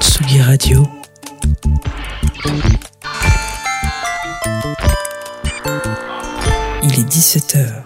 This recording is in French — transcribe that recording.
Tsugi Radio. Il est 17h.